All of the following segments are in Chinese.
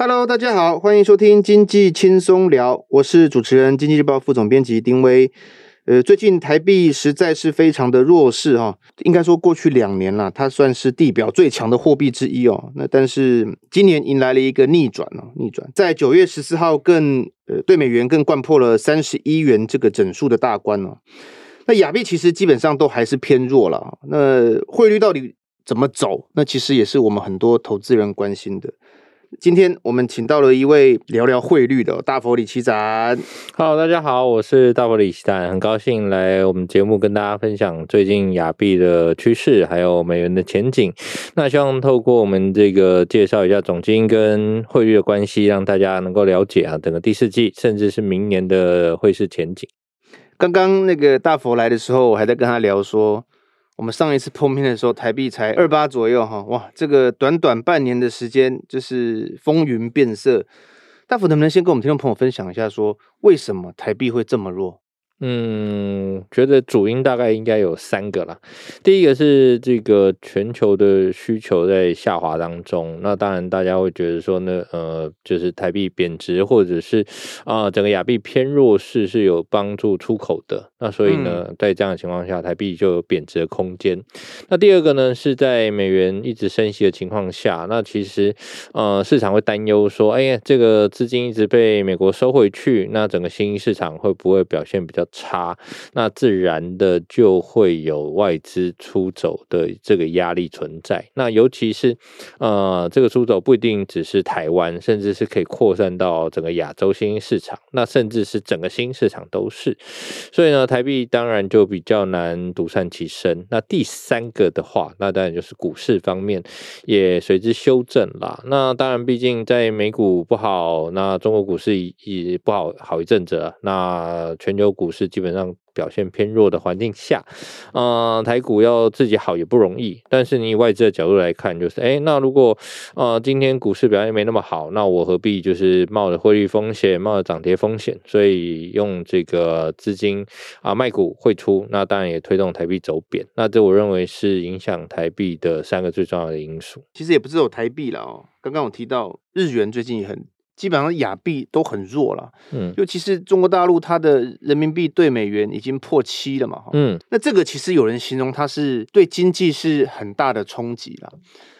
Hello，大家好，欢迎收听经济轻松聊，我是主持人经济日报副总编辑丁威。呃，最近台币实在是非常的弱势哈，应该说过去两年了，它算是地表最强的货币之一哦。那但是今年迎来了一个逆转哦，逆转在九月十四号更呃对美元更掼破了三十一元这个整数的大关哦。那亚币其实基本上都还是偏弱了，那汇率到底怎么走？那其实也是我们很多投资人关心的。今天我们请到了一位聊聊汇率的大佛李奇展。Hello，大家好，我是大佛李奇展，很高兴来我们节目跟大家分享最近亚币的趋势，还有美元的前景。那希望透过我们这个介绍一下总金跟汇率的关系，让大家能够了解啊，整个第四季甚至是明年的汇市前景。刚刚那个大佛来的时候，我还在跟他聊说。我们上一次碰面的时候，台币才二八左右哈，哇，这个短短半年的时间，就是风云变色。大福能不能先跟我们听众朋友分享一下，说为什么台币会这么弱？嗯，觉得主因大概应该有三个啦。第一个是这个全球的需求在下滑当中，那当然大家会觉得说呢，呃，就是台币贬值或者是啊、呃、整个亚币偏弱势是有帮助出口的。那所以呢，嗯、在这样的情况下，台币就有贬值的空间。那第二个呢，是在美元一直升息的情况下，那其实呃市场会担忧说，哎呀，这个资金一直被美国收回去，那整个新兴市场会不会表现比较差，那自然的就会有外资出走的这个压力存在。那尤其是呃，这个出走不一定只是台湾，甚至是可以扩散到整个亚洲新兴市场，那甚至是整个新兴市场都是。所以呢，台币当然就比较难独善其身。那第三个的话，那当然就是股市方面也随之修正啦。那当然，毕竟在美股不好，那中国股市也不好好一阵子了。那全球股市。是基本上表现偏弱的环境下，呃，台股要自己好也不容易。但是你以外资的角度来看，就是，哎，那如果呃今天股市表现没那么好，那我何必就是冒着汇率风险，冒着涨跌风险？所以用这个资金啊卖股汇出，那当然也推动台币走贬。那这我认为是影响台币的三个最重要的因素。其实也不是有台币了哦，刚刚我提到日元最近也很。基本上亚币都很弱了，嗯，尤其是中国大陆，它的人民币对美元已经破七了嘛，嗯，那这个其实有人形容它是对经济是很大的冲击了。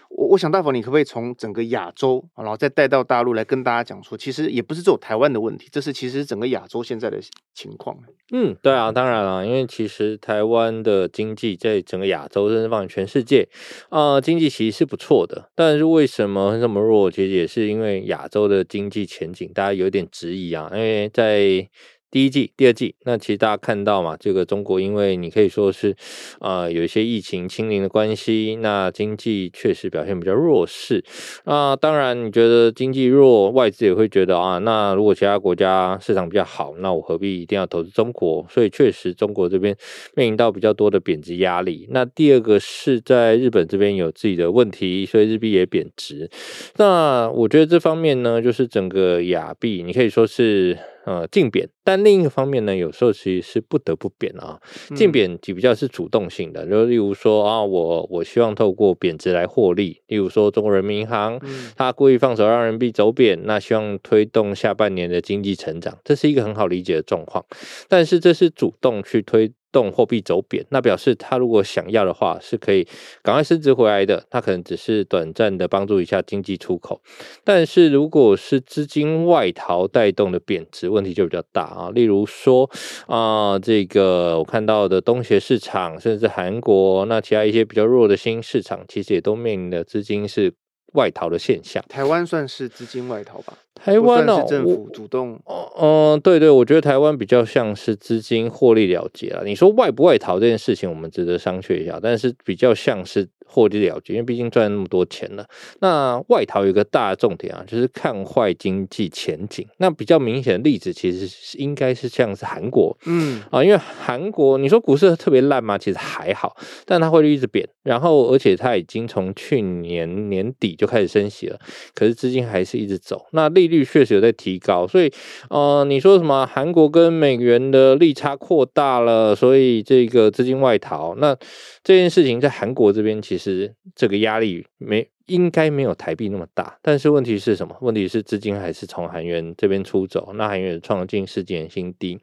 我我想大佛，你可不可以从整个亚洲，然后再带到大陆来跟大家讲说，其实也不是只有台湾的问题，这是其实整个亚洲现在的情况。嗯，对啊，当然了，因为其实台湾的经济在整个亚洲，甚至放眼全世界，啊、经济其实是不错的。但是为什么这么弱？其实也是因为亚洲的经济前景，大家有点质疑啊，因为在。第一季、第二季，那其实大家看到嘛，这个中国因为你可以说是，呃，有一些疫情清零的关系，那经济确实表现比较弱势。那当然，你觉得经济弱，外资也会觉得啊，那如果其他国家市场比较好，那我何必一定要投资中国？所以确实，中国这边面临到比较多的贬值压力。那第二个是在日本这边有自己的问题，所以日币也贬值。那我觉得这方面呢，就是整个亚币，你可以说是。呃，竞贬，但另一个方面呢，有时候其实是不得不贬啊。竞贬比较是主动性的，就例如说啊，我我希望透过贬值来获利。例如说，中国人民银行，他故意放手让人民币走贬，那希望推动下半年的经济成长，这是一个很好理解的状况。但是这是主动去推。动货币走贬，那表示他如果想要的话，是可以赶快升值回来的。他可能只是短暂的帮助一下经济出口，但是如果是资金外逃带动的贬值，问题就比较大啊。例如说啊、这个我看到的东协市场，甚至韩国，那其他一些比较弱的新市场，其实也都面临的资金是外逃的现象。台湾算是资金外逃吧？台湾呢、哦？政府主动？嗯、呃，对对，我觉得台湾比较像是资金获利了结了。你说外不外逃这件事情，我们值得商榷一下，但是比较像是。获利了结，因为毕竟赚了那么多钱了。那外逃有一个大的重点啊，就是看坏经济前景。那比较明显的例子，其实是应该是像是韩国，嗯啊，因为韩国你说股市特别烂嘛？其实还好，但它汇率一直贬，然后而且它已经从去年年底就开始升息了，可是资金还是一直走。那利率确实有在提高，所以呃，你说什么韩国跟美元的利差扩大了，所以这个资金外逃，那这件事情在韩国这边其实。这个压力没应该没有台币那么大，但是问题是什么？问题是资金还是从韩元这边出走，那韩元创近十几年新低，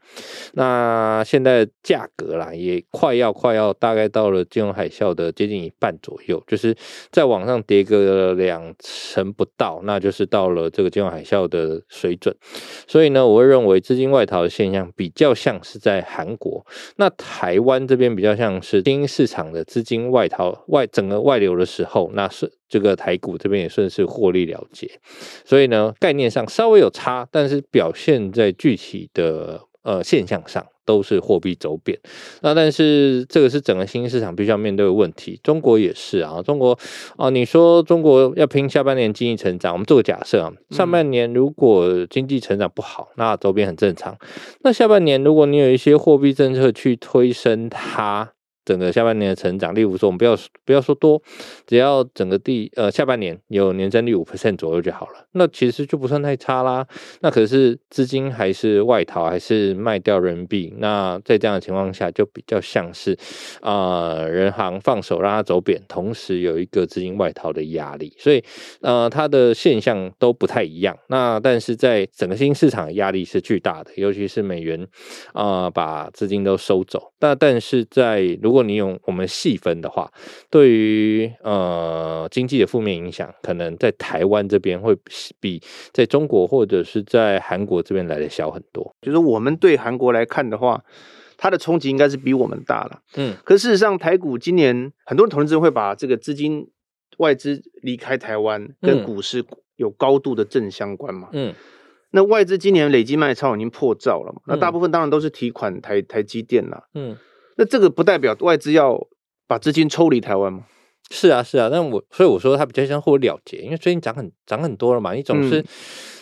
那现在价格啦也快要快要大概到了金融海啸的接近一半左右，就是再往上跌个两成不到，那就是到了这个金融海啸的水准。所以呢，我会认为资金外逃的现象比较像是在韩国，那台湾这边比较像是新兴市场的资金外逃外整个外流的时候，那是。这个台股这边也算是获利了结，所以呢，概念上稍微有差，但是表现在具体的呃现象上都是货币走贬。那但是这个是整个新兴市场必须要面对的问题，中国也是啊。中国啊，你说中国要拼下半年经济成长，我们做个假设啊，上半年如果经济成长不好，那走贬很正常。那下半年如果你有一些货币政策去推升它。整个下半年的成长，例如说，我们不要不要说多，只要整个第呃下半年有年增率五 percent 左右就好了，那其实就不算太差啦。那可是资金还是外逃，还是卖掉人民币？那在这样的情况下，就比较像是啊、人行放手让它走贬，同时有一个资金外逃的压力，所以呃，它的现象都不太一样。那但是在整个新市场压力是巨大的，尤其是美元啊、把资金都收走。那但是在如果你用我们细分的话，对于呃经济的负面影响，可能在台湾这边会比在中国或者是在韩国这边来的小很多。就是我们对韩国来看的话，它的冲击应该是比我们大了。嗯，可事实上，台股今年很多人投资人会把这个资金外资离开台湾跟股市有高度的正相关嘛。嗯，那外资今年累计卖超已经破兆了嘛。那大部分当然都是提款台台积电了。嗯。那这个不代表外资要把资金抽离台湾吗？是啊，是啊，但我所以我说它比较像获利了结，因为最近涨很涨很多了嘛，你总是。嗯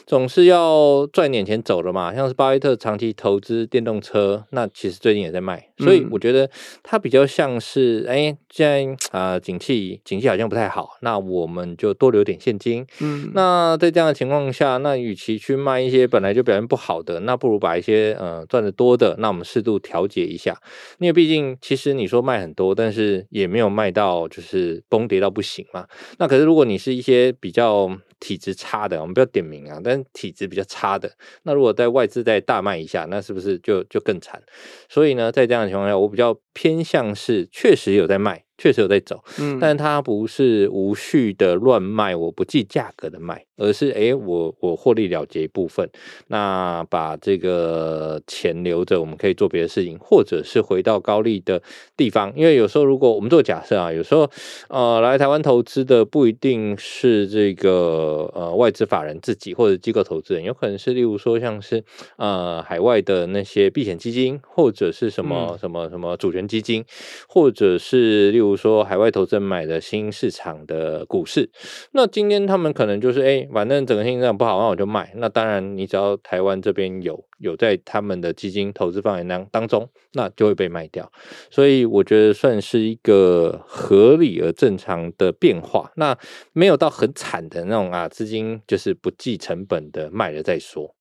总是要赚点钱走的嘛，像是巴菲特长期投资电动车，那其实最近也在卖，所以我觉得它比较像是，哎、欸，现在啊，景气景气好像不太好，那我们就多留点现金。嗯，那在这样的情况下，那与其去卖一些本来就表现不好的，那不如把一些呃赚得多的，那我们适度调节一下，因为毕竟其实你说卖很多，但是也没有卖到就是崩跌到不行嘛。那可是如果你是一些比较。体质差的，我们不要点名啊。但体质比较差的，那如果在外资再大卖一下，那是不是就就更惨？所以呢，在这样的情况下，我比较偏向是确实有在卖。确实有在走，嗯，但它不是无序的乱卖，我不计价格的卖，而是哎，我我获利了结一部分，那把这个钱留着，我们可以做别的事情，或者是回到高利的地方。因为有时候如果我们做假设啊，有时候呃来台湾投资的不一定是这个呃外资法人自己或者机构投资人，有可能是例如说像是呃海外的那些避险基金，或者是什么什么什么主权基金，或者是例如。比如说，海外投资人买的新市场的股市，那今天他们可能就是，哎，反正整个新市场不好，那我就卖。那当然，你只要台湾这边有有在他们的基金投资范围当当中，那就会被卖掉。所以我觉得算是一个合理而正常的变化。那没有到很惨的那种啊，资金就是不计成本的卖了再说。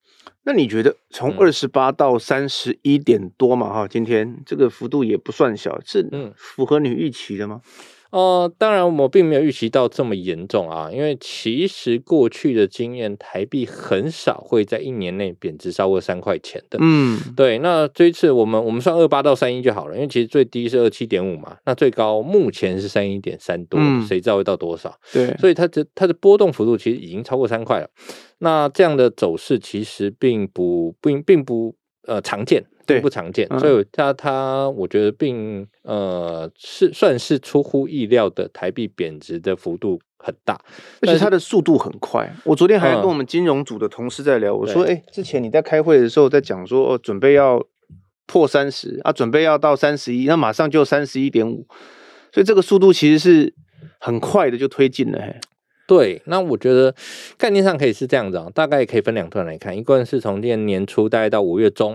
那你觉得从二十八到三十一点多嘛？哈、嗯，今天这个幅度也不算小，是符合你预期的吗？呃，当然我并没有预期到这么严重啊，因为其实过去的经验，台币很少会在一年内贬值超过三块钱的。嗯，对。那这一次我们我们算二八到三一就好了，因为其实最低是二七点五嘛，那最高目前是三一点三多，嗯、谁知道会到多少？对，所以它的它的波动幅度其实已经超过三块了。那这样的走势其实并不并并不呃常见。对，不常见，所以它它，我觉得并呃是算是出乎意料的，台币贬值的幅度很大，而且它的速度很快。我昨天还跟我们金融组的同事在聊，我说，哎，之前你在开会的时候在讲说，准备要破三十啊，准备要到三十一，那马上就三十一点五，所以这个速度其实是很快的就推进了，嘿。对，那我觉得概念上可以是这样子啊，大概可以分两段来看，一段是从今年年初大概到五月中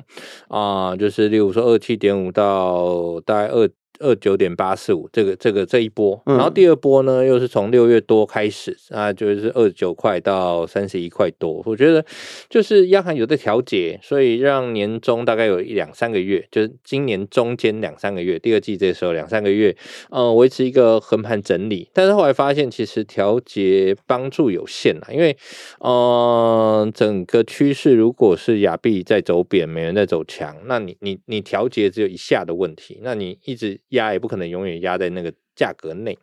啊、就是例如说二七点五到大概二二九点八四五这个这个这一波，然后第二波呢又是从六月多开始啊，就是二十九块到三十一块多。我觉得就是央行有在调节，所以让年中大概有一两三个月，就是今年中间两三个月，第二季这时候两三个月，呃，维持一个横盘整理。但是后来发现其实调节帮助有限了，因为呃整个趋势如果是亚币在走贬，美元在走强，那你你你调节只有一下的问题，那你一直。压也不可能永远压在那个价格内，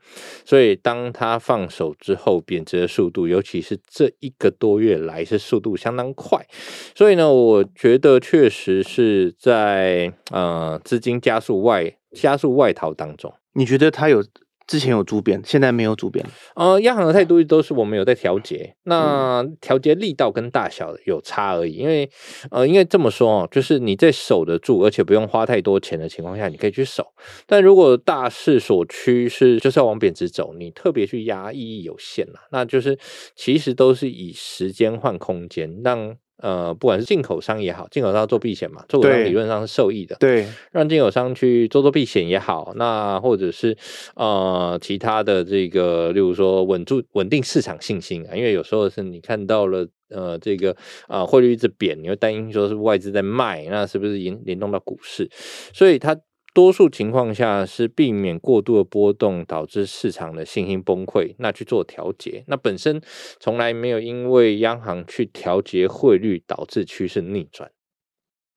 所以当它放手之后，贬值的速度，尤其是这一个多月来是速度相当快，所以呢，我觉得确实是在呃资金加速外加速外逃当中。你觉得它有？之前有逐贬，现在没有逐贬。呃，央行的态度都是我们有在调节，那调节力道跟大小有差而已。因为呃，应该这么说哦，就是你在守得住，而且不用花太多钱的情况下，你可以去守。但如果大势所趋是就是要往贬值走，你特别去压意义有限了。那就是其实都是以时间换空间，让。呃，不管是进口商也好，进口商做避险嘛，做口商理论上是受益的。对，让进口商去做做避险也好，那或者是呃其他的这个，例如说稳住稳定市场信心啊，因为有时候是你看到了呃这个啊汇率一直贬，你会担心说是外资在卖，那是不是联联动到股市？所以它。多数情况下是避免过度的波动导致市场的信心崩溃，那去做调节。那本身从来没有因为央行去调节汇率导致趋势逆转。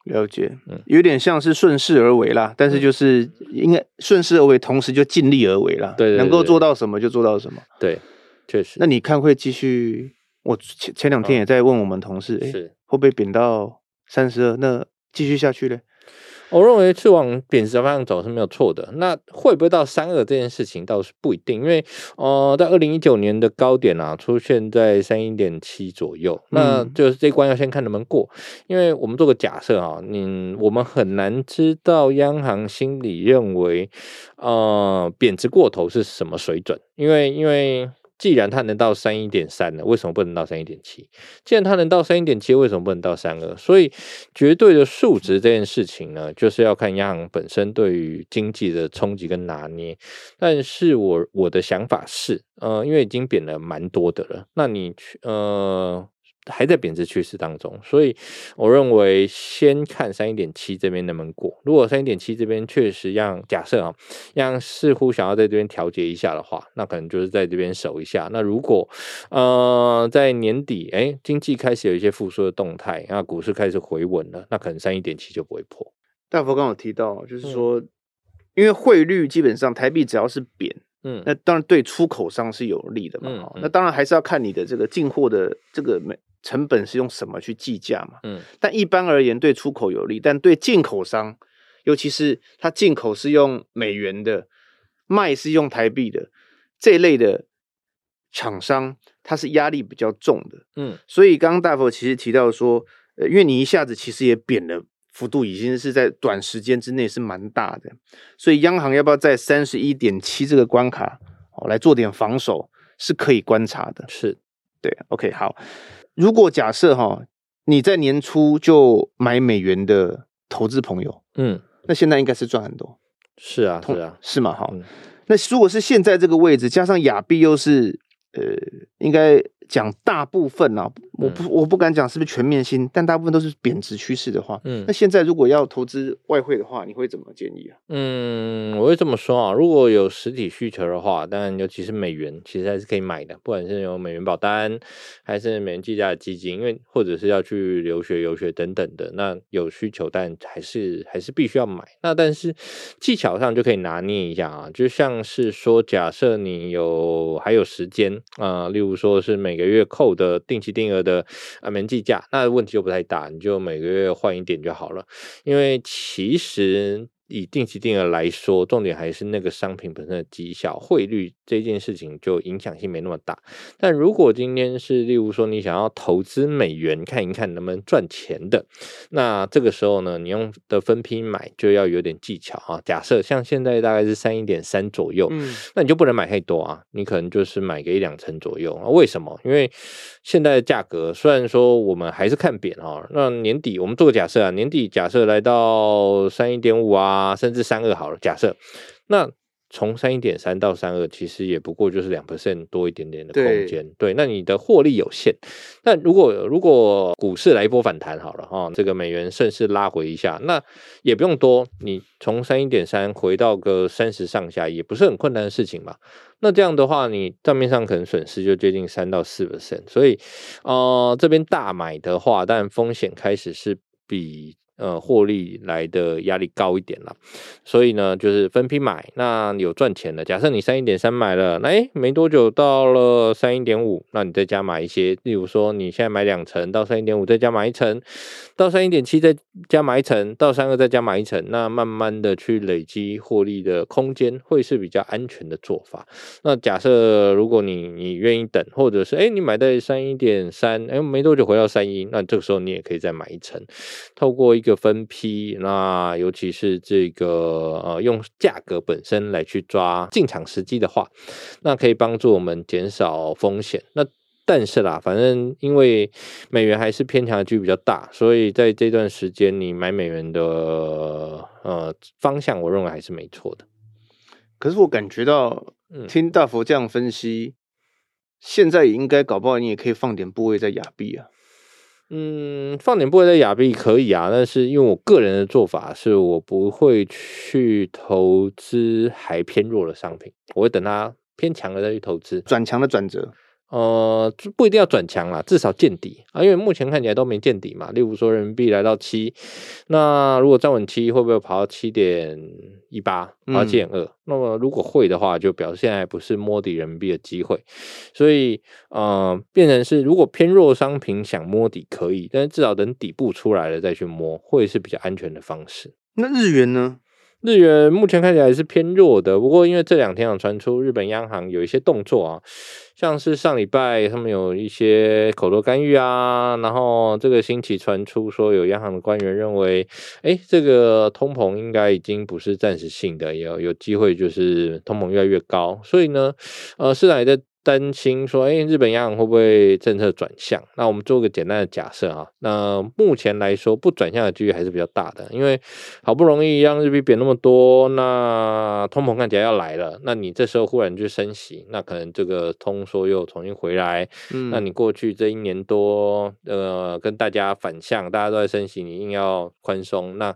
了解，嗯，有点像是顺势而为啦，但是就是应该顺势而为，同时就尽力而为啦。对，对，对，对，能够做到什么就做到什么。对，确实。那你看会继续？我前前两天也在问我们同事，哎、嗯，会不会贬到三十二？那继续下去呢？我认为是往贬值的方向走是没有错的。那会不会到三二这件事情倒是不一定，因为呃，在二零一九年的高点啊，出现在三一点七左右，那就是这一关要先看能不能过。因为我们做个假设啊，你我们很难知道央行心里认为呃贬值过头是什么水准，因为因为。既然它能到三一点三了，为什么不能到三一点七？既然它能到三一点七，为什么不能到三二？所以绝对的数值这件事情呢，就是要看央行本身对于经济的冲击跟拿捏。但是我我的想法是，呃，因为已经贬了蛮多的了，那你去呃。还在贬值趋势当中，所以我认为先看三一点七这边能不能过。如果三一点七这边确实让假设啊，让似乎想要在这边调节一下的话，那可能就是在这边守一下。那如果呃在年底哎经济开始有一些复苏的动态，那股市开始回稳了，那可能三一点七就不会破。大佛刚刚有提到，就是说，嗯、因为汇率基本上台币只要是贬，嗯，那当然对出口商是有利的嘛。嗯嗯、那当然还是要看你的这个进货的这个美。成本是用什么去计价嘛？嗯，但一般而言对出口有利，但对进口商，尤其是他进口是用美元的，卖是用台币的这一类的厂商，它是压力比较重的。嗯，所以刚刚大佛其实提到说，呃，因为你一下子其实也贬了，幅度已经是在短时间之内是蛮大的，所以央行要不要在三十一点七这个关卡哦来做点防守，是可以观察的。是，对，OK，好。如果假设哈，你在年初就买美元的投资朋友，嗯，那现在应该是赚很多。是啊，是啊，是吗？哈，那如果是现在这个位置，加上亚币又是，呃，应该。讲大部分啊，我不我不敢讲是不是全面性，但大部分都是贬值趋势的话，嗯，那现在如果要投资外汇的话，你会怎么建议啊？嗯，我会这么说啊，如果有实体需求的话，当然尤其是美元，其实还是可以买的，不管是有美元保单，还是美元计价的基金，因为或者是要去留学游学等等的，那有需求，但还是还是必须要买。那但是技巧上就可以拿捏一下啊，就像是说，假设你有还有时间啊，呃，例如说是美。每个月扣的定期定额的啊，门计价，那问题就不太大，你就每个月换一点就好了，因为其实。以定期定额来说，重点还是那个商品本身的绩效，汇率这件事情就影响性没那么大。但如果今天是例如说你想要投资美元，看一看能不能赚钱的，那这个时候呢，你用的分批买就要有点技巧啊。假设像现在大概是三一点三左右，嗯，那你就不能买太多啊，你可能就是买个一两成左右啊。为什么？因为现在的价格虽然说我们还是看贬啊，那年底我们做个假设啊，年底假设来到三一点五啊。啊，甚至三二好了，假设那。从三一点三到三二，其实也不过就是两 percent 多一点点的空间。对，那你的获利有限。那如果如果股市来一波反弹好了哈，这个美元顺势拉回一下，那也不用多，你从三一点三回到个三十上下，也不是很困难的事情嘛。那这样的话，你账面上可能损失就接近三到四 percent。所以，呃，这边大买的话，但风险开始是比。呃，获利来的压力高一点了，所以呢，就是分批买。那有赚钱的，假设你三一点三买了，那诶没多久到了三一点五，那你再加买一些，例如说你现在买两层，到三一点五再加买一层，到三一点七再加买一层，到三二再加买一层，那慢慢的去累积获利的空间，会是比较安全的做法。那假设如果你你愿意等，或者是诶你买在三一点三，诶没多久回到三一，那这个时候你也可以再买一层，透过一个。分批，那尤其是这个呃，用价格本身来去抓进场时机的话，那可以帮助我们减少风险。那但是啦，反正因为美元还是偏强的几率比较大，所以在这段时间你买美元的呃方向，我认为还是没错的。可是我感觉到，听大佛这样分析，嗯、现在也应该搞不好你也可以放点部位在亚币啊。嗯，放点部位在亚币可以啊，但是因为我个人的做法是我不会去投资还偏弱的商品，我会等它偏强了再去投资，转强的转折。呃，不一定要转强啦，至少见底啊，因为目前看起来都没见底嘛。例如说人民币来到七，那如果站稳七，会不会跑到七点一八，跑到七点二？那么如果会的话，就表示现在不是摸底人民币的机会。所以，呃，变成是如果偏弱商品想摸底可以，但是至少等底部出来了再去摸，会是比较安全的方式。那日元呢？日元目前看起来是偏弱的，不过因为这两天有传出日本央行有一些动作啊，像是上礼拜他们有一些口头干预啊，然后这个星期传出说有央行的官员认为，哎，这个通膨应该已经不是暂时性的，有有机会就是通膨越来越高，所以呢，呃，市场也在。担心说，哎，日本央行会不会政策转向？那我们做个简单的假设啊。那目前来说，不转向的几率还是比较大的，因为好不容易让日币贬那么多，那通膨看起来要来了。那你这时候忽然就升息，那可能这个通缩又重新回来。嗯，那你过去这一年多，呃，跟大家反向，大家都在升息，你硬要宽松，那。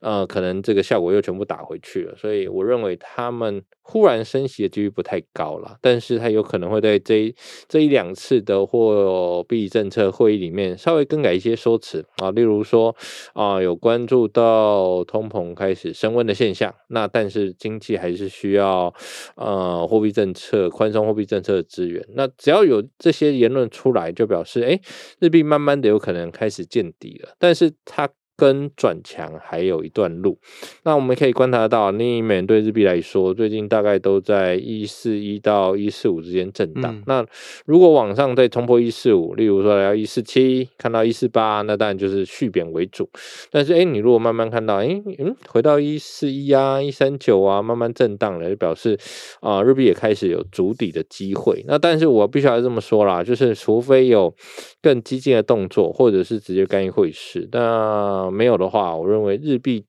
呃，可能这个效果又全部打回去了，所以我认为他们忽然升息的几率不太高了，但是他有可能可能会在这一这一两次的货币政策会议里面稍微更改一些说辞啊，例如说啊，有关注到通膨开始升温的现象，那但是经济还是需要呃货币政策宽松货币政策的资源，那只要有这些言论出来，就表示哎，日币慢慢的有可能开始见底了，但是它。跟转强还有一段路，那我们可以观察到，另一美元对日币来说，最近大概都在一四一到一四五之间震荡。嗯、那如果往上再冲破一四五，例如说来到一四七，看到一四八，那当然就是续贬为主。但是，哎，你如果慢慢看到，哎，嗯，回到一四一啊，一三九啊，慢慢震荡了，就表示啊、呃，日币也开始有筑底的机会。那但是我必须要这么说啦，就是除非有更激进的动作，或者是直接干预汇市，那。没有的话，我认为日币，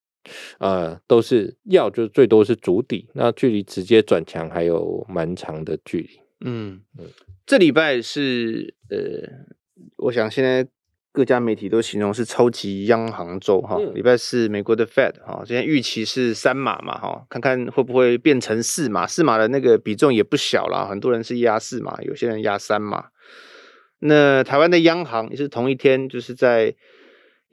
呃，都是要就最多是主底，那距离直接转强还有蛮长的距离。嗯嗯，这礼拜是呃，我想现在各家媒体都形容是超级央行周哈。礼拜四美国的 Fed 哈，现在预期是三码嘛哈，看看会不会变成四码，四码的那个比重也不小了，很多人是压四码，有些人压三码。那台湾的央行也是同一天，就是在。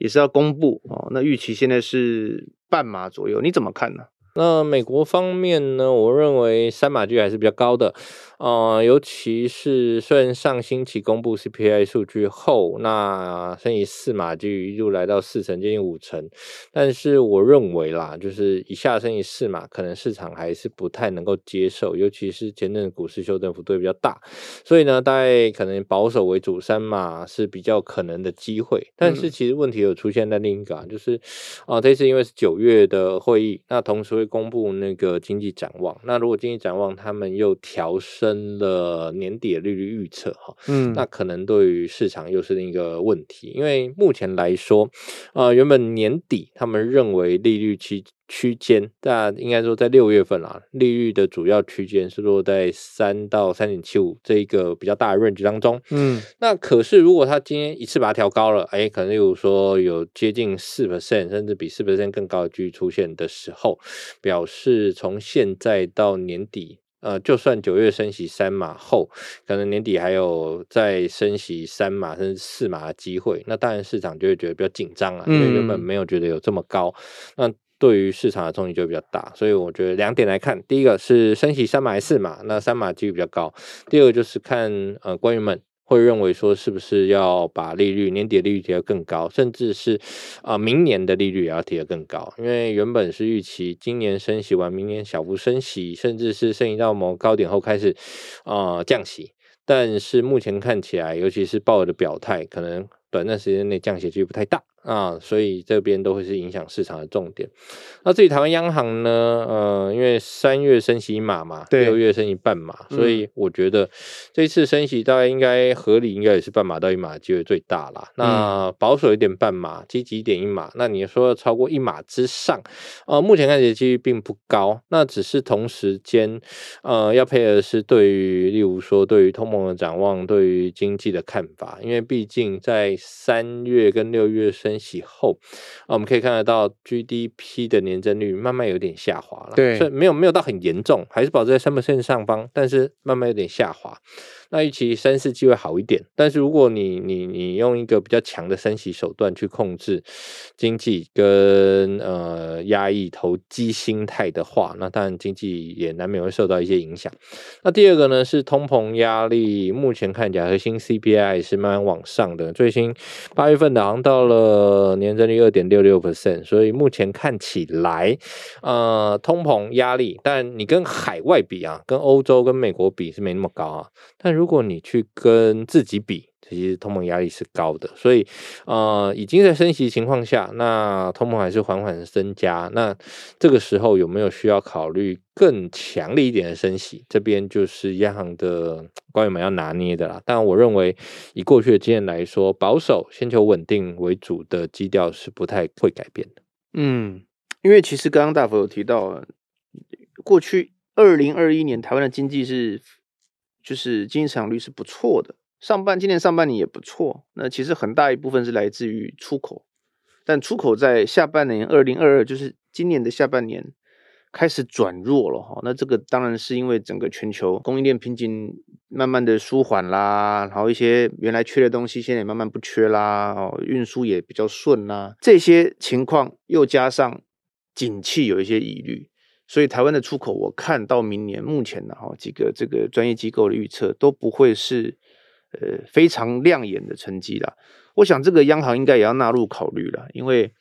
也是要公布哦，那预期现在是半码左右，你怎么看呢？那美国方面呢？我认为三码距还是比较高的。呃，尤其是虽然上星期公布 CPI 数据后，那升息四码就一路来到四成，接近五成，但是我认为啦，就是以下升息四码，可能市场还是不太能够接受，尤其是前阵股市修正幅度比较大，所以呢，大概可能保守为主，三码是比较可能的机会。但是其实问题有出现在另一个，啊就是啊、呃，这次因为是九月的会议，那同时会公布那个经济展望，那如果经济展望他们又调升。了年底的利率预测哈，嗯，那可能对于市场又是另一个问题，因为目前来说，啊、呃，原本年底他们认为利率期区间，那应该说在六月份啦，利率的主要区间是落在三到三点七五这一个比较大的 range 当中。嗯，那可是如果他今天一次把它调高了，哎，可能例如说有接近四 percent，甚至比四 percent 更高的几率出现的时候，表示从现在到年底。呃，就算九月升息三码后，可能年底还有再升息三码甚至四码的机会，那当然市场就会觉得比较紧张啊，因为原本没有觉得有这么高，那对于市场的冲击就比较大。所以我觉得两点来看，第一个是升息三码还是四码，那三码几率比较高；第二个就是看呃官员们。会认为说，是不是要把利率年底利率提得更高，甚至是啊、明年的利率也要提得更高？因为原本是预期今年升息完，明年小幅升息，甚至是升息到某高点后开始啊、降息。但是目前看起来，尤其是鲍尔的表态，可能短暂时间内降息几率不太大。啊，所以这边都会是影响市场的重点。那至于台湾央行呢？呃，因为三月升息一码嘛，六月升息半码，所以我觉得这次升息大概应该合理，应该也是半码到一码机会最大啦。那保守一点半码，积极一点一码。那你说要超过一码之上，呃，目前看起来几率并不高。那只是同时间，呃，要配合的是对于，例如说对于通膨的展望，对于经济的看法，因为毕竟在三月跟六月升。升息后，啊，我们可以看得到 GDP 的年增率慢慢有点下滑了，对，所以没有没有到很严重，还是保持在三 percent 上方，但是慢慢有点下滑。那预期三四季会好一点，但是如果你你你用一个比较强的升息手段去控制经济跟呃压抑投机心态的话，那当然经济也难免会受到一些影响。那第二个呢是通膨压力，目前看起来核心 CPI 是慢慢往上的，最新八月份的好像到了年增率二点六六 percent，所以目前看起来呃通膨压力，但你跟海外比啊，跟欧洲跟美国比是没那么高啊，但如如果你去跟自己比，其实通膨压力是高的，所以呃，已经在升息情况下，那通膨还是缓缓增加。那这个时候有没有需要考虑更强力一点的升息？这边就是央行的官员们要拿捏的啦。但我认为，以过去的经验来说，保守、先求稳定为主的基调是不太会改变的。嗯，因为其实刚刚大佛有提到，过去二零二一年台湾的经济是。就是经济成长率是不错的，上半今年上半年也不错。那其实很大一部分是来自于出口，但出口在下半年二零二二，就是今年的下半年开始转弱了哈。那这个当然是因为整个全球供应链瓶颈慢慢的舒缓啦，然后一些原来缺的东西现在也慢慢不缺啦，哦，运输也比较顺啦，这些情况又加上景气有一些疑虑。所以台湾的出口，我看到明年目前的哈几个这个专业机构的预测都不会是呃非常亮眼的成绩啦。我想这个央行应该也要纳入考虑了，因为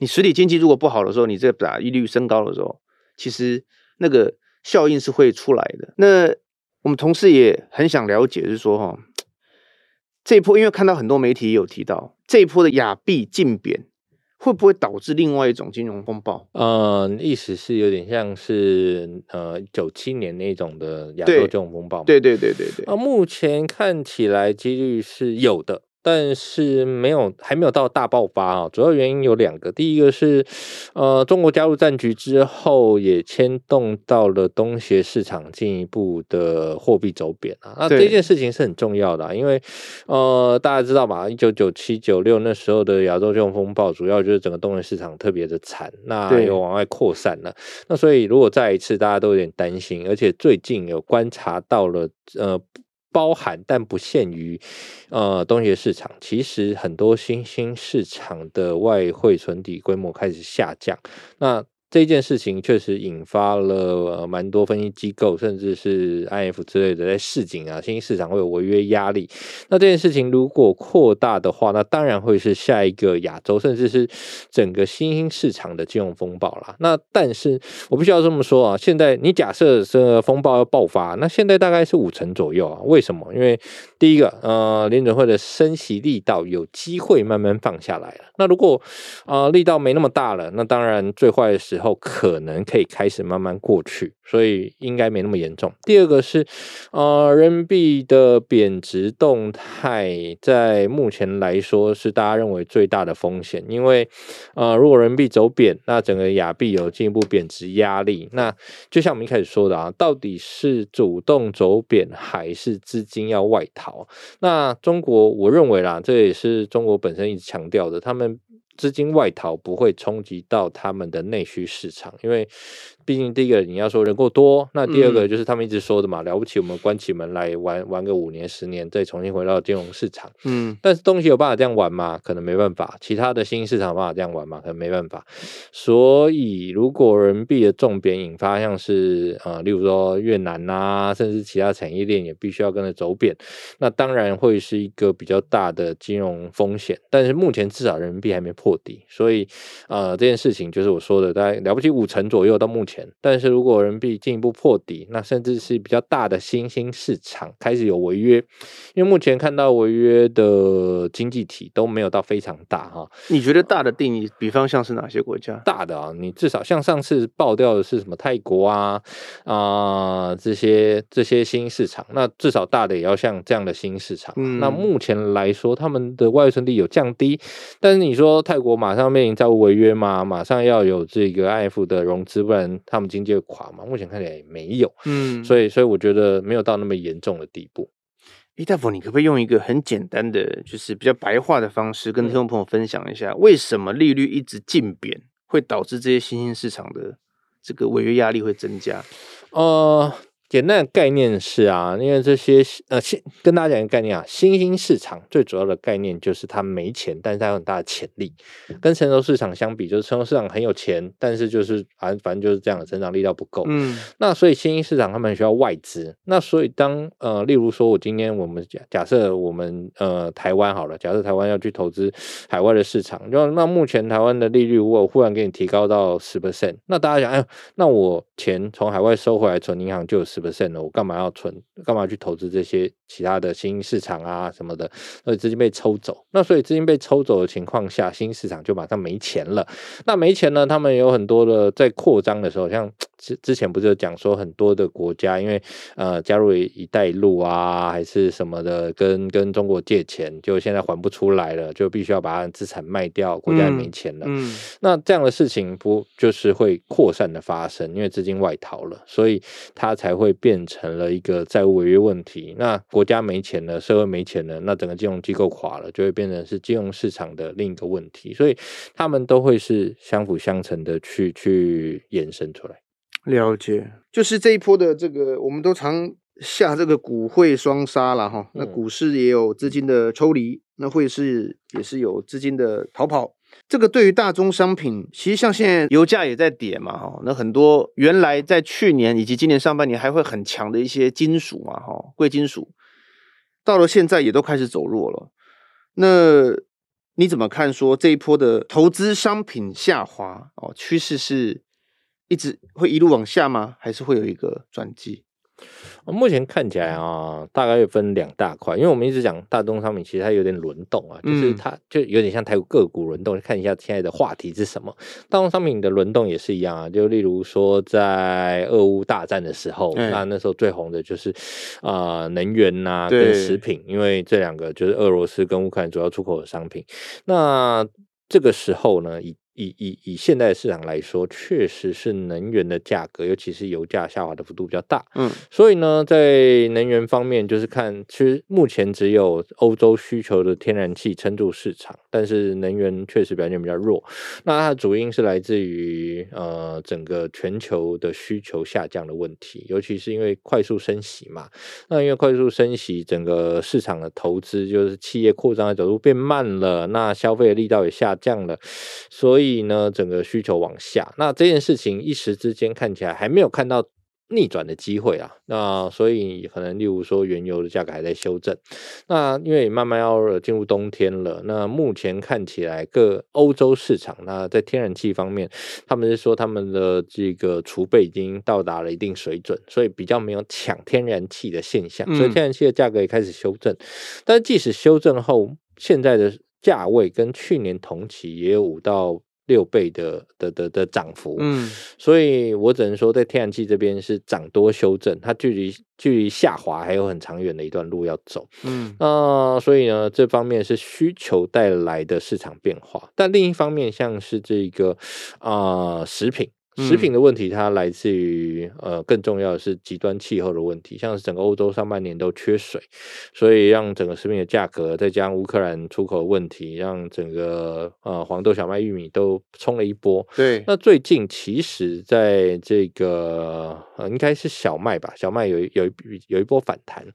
你实体经济如果不好的时候，你这把利率升高的时候，其实那个效应是会出来的。那我们同事也很想了解，就是说哈这一波，因为看到很多媒体也有提到这一波的亚币竞贬。会不会导致另外一种金融风暴？呃，意思是有点像是呃九七年那种的亚洲金融风暴。对对对对对。啊，目前看起来几率是有的。但是没有，还没有到大爆发啊！主要原因有两个，第一个是，呃，中国加入战局之后，也牵动到了东协市场进一步的货币走贬啊。那这件事情是很重要的，因为呃，大家知道吧，一九九七九六那时候的亚洲金融风暴，主要就是整个东协市场特别的惨，那又往外扩散了。那所以如果再一次，大家都有点担心，而且最近有观察到了，呃。包含但不限于，呃，东协市场，其实很多新兴市场的外汇存底规模开始下降，那。这件事情确实引发了呃蛮多分析机构，甚至是 IF 之类的在示警啊，新兴市场会有违约压力。那这件事情如果扩大的话，那当然会是下一个亚洲，甚至是整个新兴市场的金融风暴啦。那但是我必须要这么说啊，现在你假设这个风暴要爆发，那现在大概是五成左右啊。为什么？因为第一个，呃，联准会的升息力道有机会慢慢放下来了。那如果啊、力道没那么大了，那当然最坏的时候。后，可能可以开始慢慢过去，所以应该没那么严重。第二个是，呃，人民币的贬值动态，在目前来说是大家认为最大的风险，因为，呃，如果人民币走贬，那整个亚币有进一步贬值压力。那就像我们一开始说的啊，到底是主动走贬，还是资金要外逃？那中国，我认为啦，这也是中国本身一直强调的，他们。资金外逃不会冲击到他们的内需市场，因为。毕竟第一个你要说人够多，那第二个就是他们一直说的嘛，嗯、了不起我们关起门来玩玩个五年十年，再重新回到金融市场。嗯，但是东西有办法这样玩吗？可能没办法。其他的新兴市场有办法这样玩吗？可能没办法。所以如果人民币的重贬引发像是呃，例如说越南啊，甚至其他产业链也必须要跟着走贬，那当然会是一个比较大的金融风险。但是目前至少人民币还没破底，所以呃这件事情就是我说的，大概了不起五成左右到目前。但是如果人民币进一步破底，那甚至是比较大的新兴市场开始有违约，因为目前看到违约的经济体都没有到非常大哈。你觉得大的定义，比方像是哪些国家？大的啊，你至少像上次爆掉的是什么泰国啊啊、呃、这些这些新市场，那至少大的也要像这样的新市场。嗯、那目前来说，他们的外汇存底有降低，但是你说泰国马上面临债务违约嘛？马上要有这个 IF 的融资，不然。他们经济会垮嘛？目前看起来也没有，嗯，所以所以我觉得没有到那么严重的地步。诶，大夫，你可不可以用一个很简单的，就是比较白话的方式，跟听众朋友分享一下，为什么利率一直竞贬会导致这些新兴市场的这个违约压力会增加？呃。简单的概念是啊，因为这些呃，新跟大家讲一个概念啊，新兴市场最主要的概念就是它没钱，但是它有很大的潜力。跟成熟市场相比，就是成熟市场很有钱，但是就是反正反正就是这样的，成长力道不够。嗯，那所以新兴市场他们很需要外资。那所以当呃，例如说我今天我们假假设我们呃台湾好了，假设台湾要去投资海外的市场，就那目前台湾的利率如果忽然给你提高到十 percent，那大家想，哎，那我钱从海外收回来存银行就有十。我干嘛要存？干嘛去投资这些其他的新兴市场啊什么的？所以资金被抽走，那所以资金被抽走的情况下，新市场就马上没钱了。那没钱呢？他们有很多的在扩张的时候，像 之之前不是有讲说很多的国家因为呃加入一带一路啊，还是什么的，跟跟中国借钱，就现在还不出来了，就必须要把它资产卖掉，国家也没钱了。嗯，嗯，那这样的事情不就是会扩散的发生？因为资金外逃了，所以它才会。变成了一个债务违约问题，那国家没钱了，社会没钱了，那整个金融机构垮了，就会变成是金融市场的另一个问题，所以他们都会是相辅相成的去去延伸出来。了解，就是这一波的这个，我们都常下这个股汇双杀了哈，那股市也有资金的抽离，那汇市也是有资金的逃跑。这个对于大宗商品，其实像现在油价也在跌嘛，哈，那很多原来在去年以及今年上半年还会很强的一些金属嘛，哈，贵金属，到了现在也都开始走弱了。那你怎么看？说这一波的投资商品下滑哦，趋势是一直会一路往下吗？还是会有一个转机？目前看起来啊，大概会分两大块，因为我们一直讲大宗商品，其实它有点轮动啊，就是它就有点像台股个股轮动。看一下现在的话题是什么？大宗商品的轮动也是一样啊，就例如说在俄乌大战的时候，那那时候最红的就是啊、呃、能源呐、啊、跟食品，因为这两个就是俄罗斯跟乌克兰主要出口的商品。那这个时候呢，以以以以现在的市场来说，确实是能源的价格，尤其是油价下滑的幅度比较大。嗯，所以呢，在能源方面，就是看，其实目前只有欧洲需求的天然气撑住市场，但是能源确实表现比较弱。那它的主因是来自于呃整个全球的需求下降的问题，尤其是因为快速升息嘛。那因为快速升息，整个市场的投资就是企业扩张的角度变慢了，那消费的力道也下降了，所以。所以呢，整个需求往下，那这件事情一时之间看起来还没有看到逆转的机会啊。那所以可能，例如说原油的价格还在修正。那因为慢慢要进入冬天了，那目前看起来各欧洲市场，那在天然气方面，他们是说他们的这个储备已经到达了一定水准，所以比较没有抢天然气的现象，所以天然气的价格也开始修正。但是即使修正后，现在的价位跟去年同期也有五到。六倍的的的的涨幅，嗯，所以我只能说在天然气这边是涨多修正，它距离距离下滑还有很长远的一段路要走，嗯，那、呃、所以呢，这方面是需求带来的市场变化，但另一方面像是这个啊、呃、食品。食品的问题，它来自于呃，更重要的是极端气候的问题，像是整个欧洲上半年都缺水，所以让整个食品的价格，再加上乌克兰出口的问题，让整个呃黄豆、小麦、玉米都冲了一波。对，那最近其实在这个呃，应该是小麦吧，小麦有有一有一波反弹。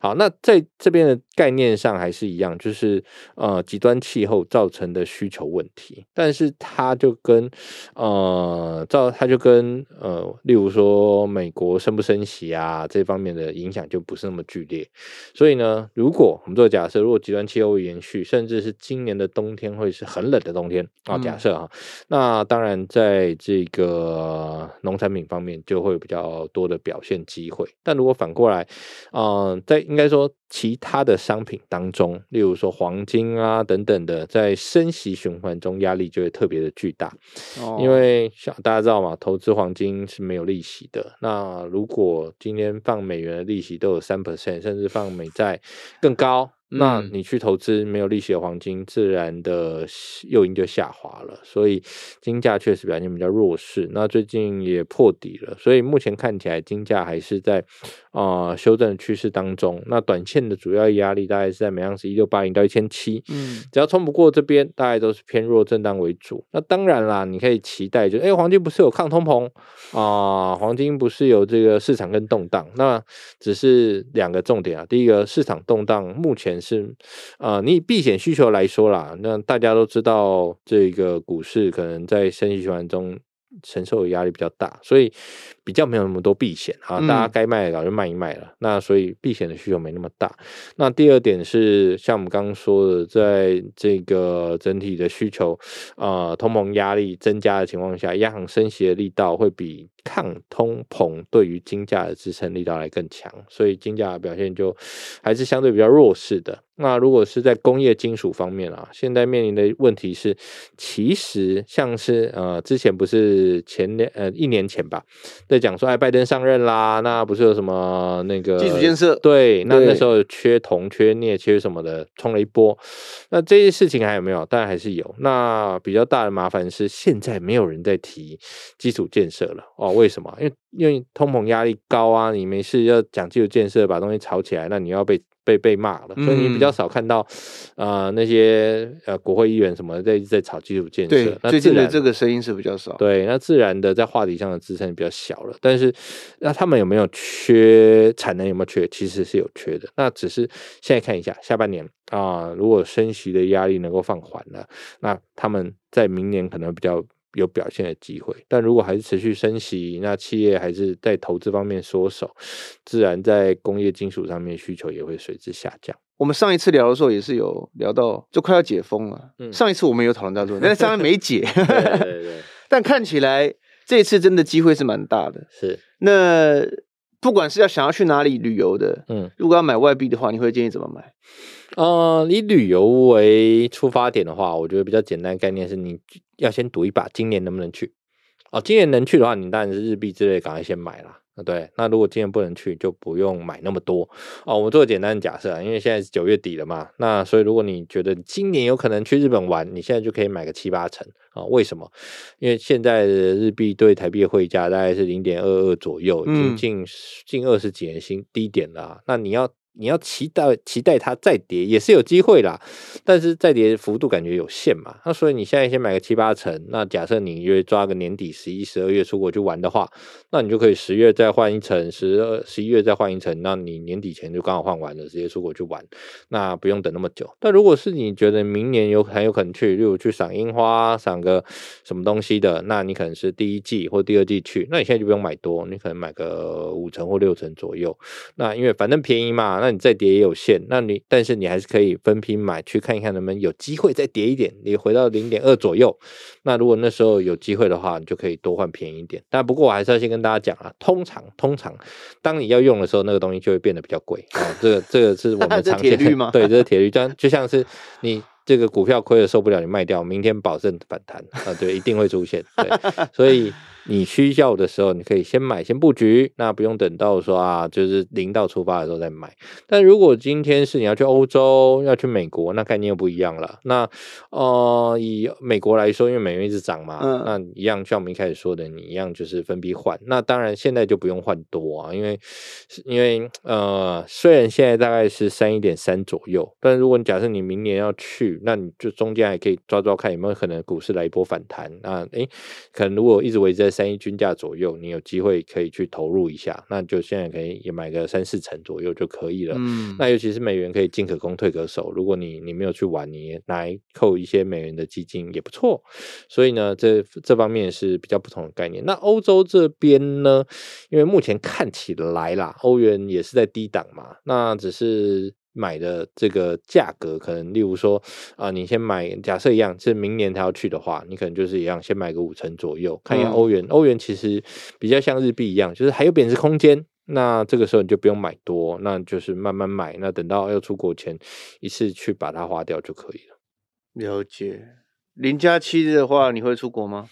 好，那在这边的概念上还是一样，就是呃极端气候造成的需求问题，但是它就跟呃造它就跟呃，例如说美国升不升息啊，这方面的影响就不是那么剧烈。所以呢，如果我们做假设，如果极端气候延续，甚至是今年的冬天会是很冷的冬天啊，假设啊，那当然在这个农产品方面就会有比较多的表现机会。但如果反过来，嗯、呃，在应该说。其他的商品当中，例如说黄金啊等等的，在升息循环中压力就会特别的巨大。哦，因为像大家知道嘛，投资黄金是没有利息的。那如果今天放美元的利息都有三 percent，甚至放美债更高。那你去投资没有利息的黄金，自然的诱因就下滑了，所以金价确实表现比较弱势。那最近也破底了，所以目前看起来金价还是在啊、呃、修正的趋势当中。那短线的主要压力大概是在每盎司一六八零到一千七，嗯，只要冲不过这边，大概都是偏弱震荡为主。那当然啦，你可以期待就，就、欸、哎，黄金不是有抗通膨啊、呃，黄金不是有这个市场跟动荡，那只是两个重点啊。第一个市场动荡目前。是啊、呃，你以避险需求来说啦，那大家都知道，这个股市可能在升息循环中承受的压力比较大，所以比较没有那么多避险啊，大家该卖的早就卖一卖了。嗯、那所以避险的需求没那么大。那第二点是，像我们刚刚说的，在这个整体的需求啊、呃，通膨压力增加的情况下，央行升息的力道会比。抗通膨对于金价的支撑力道来更强，所以金价的表现就还是相对比较弱势的。那如果是在工业金属方面啊，现在面临的问题是，其实像是呃之前不是前年呃一年前吧，在讲说哎拜登上任啦，那不是有什么那个基础建设？对，那那时候缺铜、缺镍、缺什么的，冲了一波。那这些事情还有没有？当然还是有。那比较大的麻烦是，现在没有人在提基础建设了哦。为什么？因为因为通膨压力高啊，你没事要讲基础建设，把东西炒起来，那你要被被被骂了。所以你比较少看到呃、那些呃国会议员什么在在炒基础建设。对，那最近的这个声音是比较少。对，那自然的在话题上的支撑比较小了。但是那他们有没有缺产能？有没有缺？其实是有缺的。那只是现在看一下下半年啊、呃，如果升息的压力能够放缓了，那他们在明年可能比较。有表现的机会，但如果还是持续升息，那企业还是在投资方面缩手，自然在工业金属上面需求也会随之下降。我们上一次聊的时候也是有聊到，就快要解封了。嗯，上一次我们有讨论到这个，但是上面没解。对对对。但看起来这次真的机会是蛮大的。是。那不管是要想要去哪里旅游的，嗯，如果要买外币的话，你会建议怎么买？呃，以旅游为出发点的话，我觉得比较简单的概念是，你要先赌一把，今年能不能去？哦，今年能去的话，你当然是日币之类，赶快先买啦。对，那如果今年不能去，就不用买那么多。哦，我们做个简单的假设，因为现在是九月底了嘛，那所以如果你觉得今年有可能去日本玩，你现在就可以买个七八成啊。为什么？因为现在的日币对台币的汇价大概是零点二二左右，已经近近二十几年新低点了。那你要。你要期待期待它再跌也是有机会啦，但是再跌幅度感觉有限嘛。那所以你现在先买个七八成，那假设你约抓个年底十一、十二月出国去玩的话，那你就可以十月再换一层，十二、十一月再换一层，那你年底前就刚好换完了，直接出国去玩，那不用等那么久。但如果是你觉得明年有很有可能去，例如去赏樱花、赏个什么东西的，那你可能是第一季或第二季去，那你现在就不用买多，你可能买个五成或六成左右。那因为反正便宜嘛。那你再跌也有限，那你但是你还是可以分批买，去看一看能不能有机会再跌一点，你回到零点二左右。那如果那时候有机会的话，你就可以多换便宜一点。但不过我还是要先跟大家讲啊，通常通常当你要用的时候，那个东西就会变得比较贵啊。这个这个是我们常见的铁律吗？对，这是铁律，就就像是你这个股票亏了受不了，你卖掉，明天保证反弹啊，对，一定会出现，对，所以。你需要的时候，你可以先买，先布局，那不用等到说啊，就是零到出发的时候再买。但如果今天是你要去欧洲，要去美国，那概念又不一样了。那呃，以美国来说，因为美元一直涨嘛，嗯、那一样像我们一开始说的，你一样就是分批换。那当然现在就不用换多啊，因为因为呃，虽然现在大概是三一点三左右，但如果你假设你明年要去，那你就中间还可以抓抓看有没有可能股市来一波反弹。那诶，可能如果一直维持在三一均价左右，你有机会可以去投入一下，那就现在可以也买个三四成左右就可以了。嗯，那尤其是美元可以进可攻退可守，如果你你没有去玩，你来扣一些美元的基金也不错。所以呢，这这方面是比较不同的概念。那欧洲这边呢，因为目前看起来啦，欧元也是在低档嘛，那只是。买的这个价格可能，例如说啊、呃，你先买，假设一样是明年他要去的话，你可能就是一样，先买个五成左右，看一下欧元。欧元其实比较像日币一样，就是还有贬值空间。那这个时候你就不用买多，那就是慢慢买。那等到要出国前，一次去把它花掉就可以了。了解。零加七的话，你会出国吗？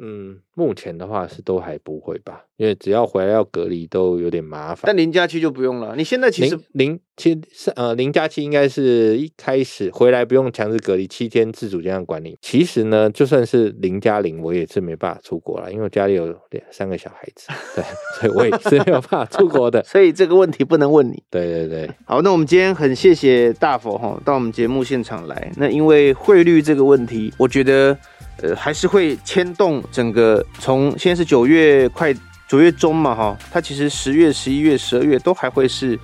嗯，目前的话是都还不会吧，因为只要回来要隔离都有点麻烦。但零加七就不用了。你现在其实零七是呃零加七应该是一开始回来不用强制隔离七天自主健康管理。其实呢，就算是零加零，我也是没办法出国了，因为我家里有两三个小孩子，对，所以我也是没有办法出国的。所以这个问题不能问你。对对对，好，那我们今天很谢谢大佛哈到我们节目现场来。那因为汇率这个问题，我觉得。呃，还是会牵动整个，从现在是九月快九月中嘛，哈，它其实十月、十一月、十二月都还会是，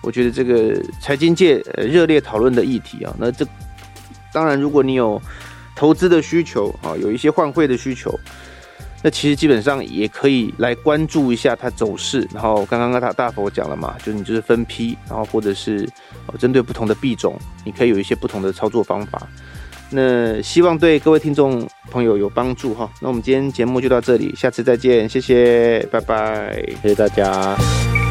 我觉得这个财经界热烈讨论的议题啊。那这当然，如果你有投资的需求啊，有一些换汇的需求，那其实基本上也可以来关注一下它走势。然后刚刚他大佛讲了嘛，就是你就是分批，然后或者是针对不同的币种，你可以有一些不同的操作方法。那希望对各位听众朋友有帮助哈。那我们今天节目就到这里，下次再见，谢谢，拜拜，谢谢大家。